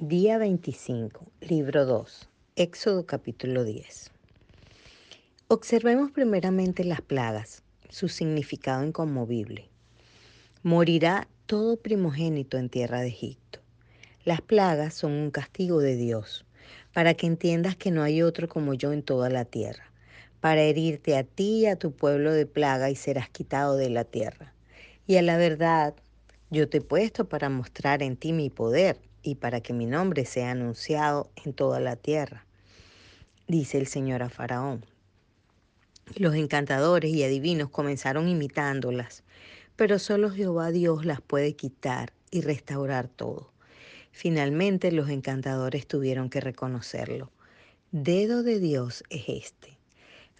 Día 25, libro 2, Éxodo capítulo 10. Observemos primeramente las plagas, su significado inconmovible. Morirá todo primogénito en tierra de Egipto. Las plagas son un castigo de Dios, para que entiendas que no hay otro como yo en toda la tierra, para herirte a ti y a tu pueblo de plaga y serás quitado de la tierra. Y a la verdad, yo te he puesto para mostrar en ti mi poder y para que mi nombre sea anunciado en toda la tierra, dice el Señor a Faraón. Los encantadores y adivinos comenzaron imitándolas, pero solo Jehová Dios las puede quitar y restaurar todo. Finalmente los encantadores tuvieron que reconocerlo. Dedo de Dios es este.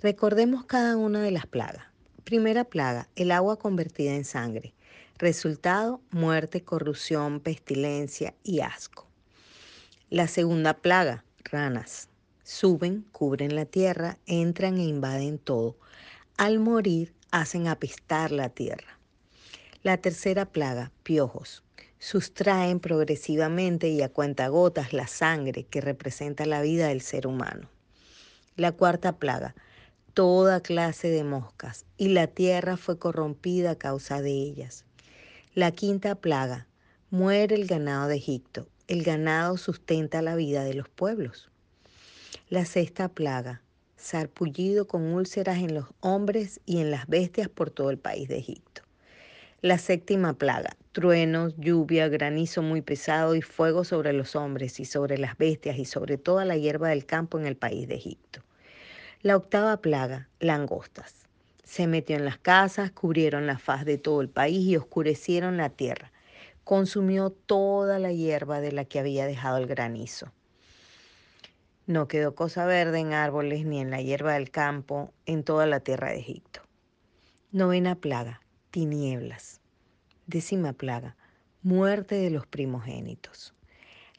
Recordemos cada una de las plagas. Primera plaga, el agua convertida en sangre. Resultado, muerte, corrupción, pestilencia y asco. La segunda plaga, ranas. Suben, cubren la tierra, entran e invaden todo. Al morir, hacen apestar la tierra. La tercera plaga, piojos. Sustraen progresivamente y a cuentagotas la sangre que representa la vida del ser humano. La cuarta plaga, toda clase de moscas, y la tierra fue corrompida a causa de ellas. La quinta plaga, muere el ganado de Egipto. El ganado sustenta la vida de los pueblos. La sexta plaga, sarpullido con úlceras en los hombres y en las bestias por todo el país de Egipto. La séptima plaga, truenos, lluvia, granizo muy pesado y fuego sobre los hombres y sobre las bestias y sobre toda la hierba del campo en el país de Egipto. La octava plaga, langostas se metió en las casas, cubrieron la faz de todo el país y oscurecieron la tierra. Consumió toda la hierba de la que había dejado el granizo. No quedó cosa verde en árboles ni en la hierba del campo en toda la tierra de Egipto. Novena plaga, tinieblas. Décima plaga, muerte de los primogénitos.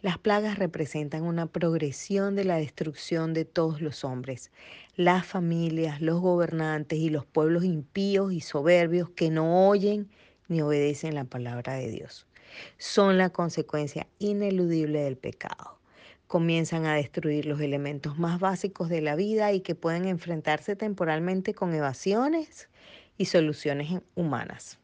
Las plagas representan una progresión de la destrucción de todos los hombres, las familias, los gobernantes y los pueblos impíos y soberbios que no oyen ni obedecen la palabra de Dios. Son la consecuencia ineludible del pecado. Comienzan a destruir los elementos más básicos de la vida y que pueden enfrentarse temporalmente con evasiones y soluciones humanas.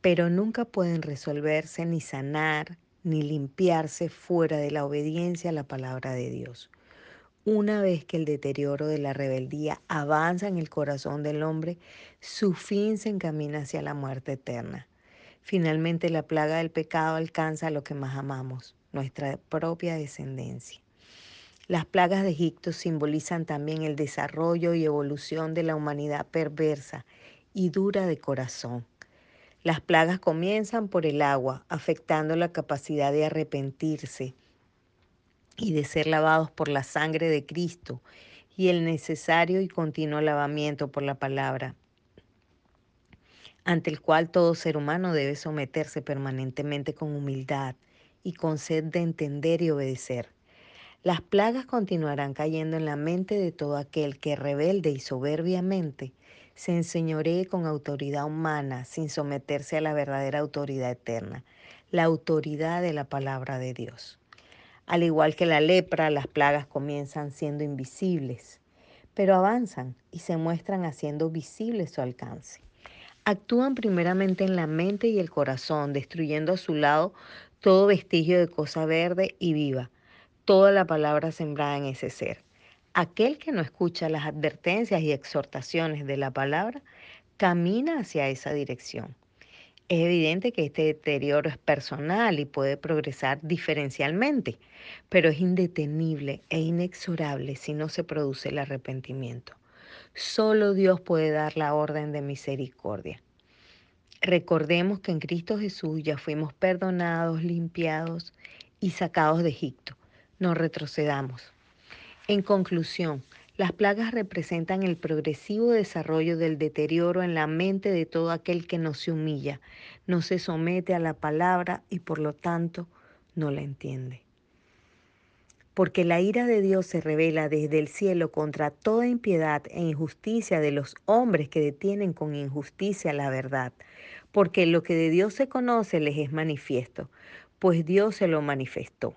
Pero nunca pueden resolverse ni sanar ni limpiarse fuera de la obediencia a la palabra de Dios. Una vez que el deterioro de la rebeldía avanza en el corazón del hombre, su fin se encamina hacia la muerte eterna. Finalmente la plaga del pecado alcanza lo que más amamos, nuestra propia descendencia. Las plagas de Egipto simbolizan también el desarrollo y evolución de la humanidad perversa y dura de corazón. Las plagas comienzan por el agua, afectando la capacidad de arrepentirse y de ser lavados por la sangre de Cristo y el necesario y continuo lavamiento por la palabra, ante el cual todo ser humano debe someterse permanentemente con humildad y con sed de entender y obedecer. Las plagas continuarán cayendo en la mente de todo aquel que rebelde y soberbiamente se enseñoree con autoridad humana sin someterse a la verdadera autoridad eterna, la autoridad de la palabra de Dios. Al igual que la lepra, las plagas comienzan siendo invisibles, pero avanzan y se muestran haciendo visible su alcance. Actúan primeramente en la mente y el corazón, destruyendo a su lado todo vestigio de cosa verde y viva, toda la palabra sembrada en ese ser. Aquel que no escucha las advertencias y exhortaciones de la palabra camina hacia esa dirección. Es evidente que este deterioro es personal y puede progresar diferencialmente, pero es indetenible e inexorable si no se produce el arrepentimiento. Solo Dios puede dar la orden de misericordia. Recordemos que en Cristo Jesús ya fuimos perdonados, limpiados y sacados de Egipto. No retrocedamos. En conclusión, las plagas representan el progresivo desarrollo del deterioro en la mente de todo aquel que no se humilla, no se somete a la palabra y por lo tanto no la entiende. Porque la ira de Dios se revela desde el cielo contra toda impiedad e injusticia de los hombres que detienen con injusticia la verdad, porque lo que de Dios se conoce les es manifiesto, pues Dios se lo manifestó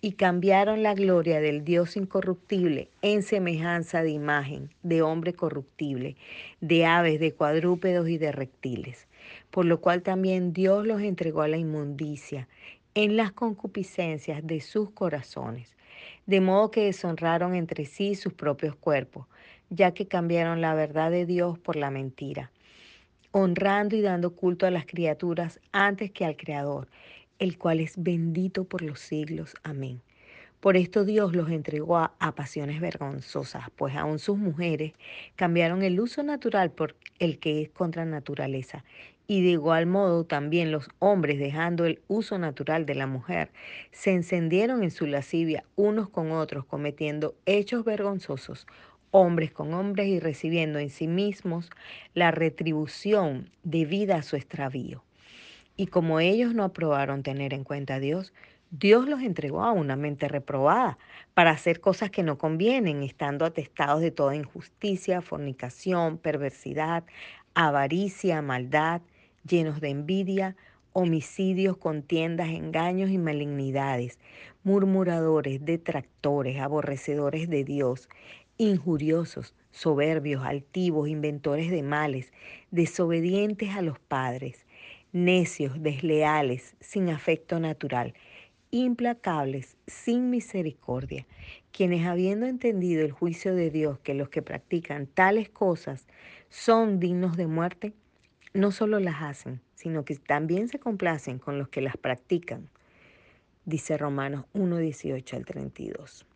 y cambiaron la gloria del Dios incorruptible en semejanza de imagen, de hombre corruptible, de aves, de cuadrúpedos y de reptiles, por lo cual también Dios los entregó a la inmundicia en las concupiscencias de sus corazones, de modo que deshonraron entre sí sus propios cuerpos, ya que cambiaron la verdad de Dios por la mentira, honrando y dando culto a las criaturas antes que al Creador el cual es bendito por los siglos. Amén. Por esto Dios los entregó a, pasiones vergonzosas, pues aún sus mujeres cambiaron el uso natural por el que es contra naturaleza. Y de igual modo también los hombres, dejando el uso natural de la mujer, se encendieron en su lascivia unos con otros, cometiendo hechos vergonzosos, hombres con hombres y recibiendo en sí mismos la retribución debida a su extravío. Y como ellos no aprobaron tener en cuenta a Dios, Dios los entregó a una mente reprobada para hacer cosas que no convienen, estando atestados de toda injusticia, fornicación, perversidad, avaricia, maldad, llenos de envidia, homicidios, contiendas, engaños y malignidades, murmuradores, detractores, aborrecedores de Dios, injuriosos, soberbios, altivos, inventores de males, desobedientes a los padres necios, desleales, sin afecto natural, implacables, sin misericordia, quienes habiendo entendido el juicio de Dios que los que practican tales cosas son dignos de muerte, no solo las hacen, sino que también se complacen con los que las practican. Dice Romanos 1, 18 al 32.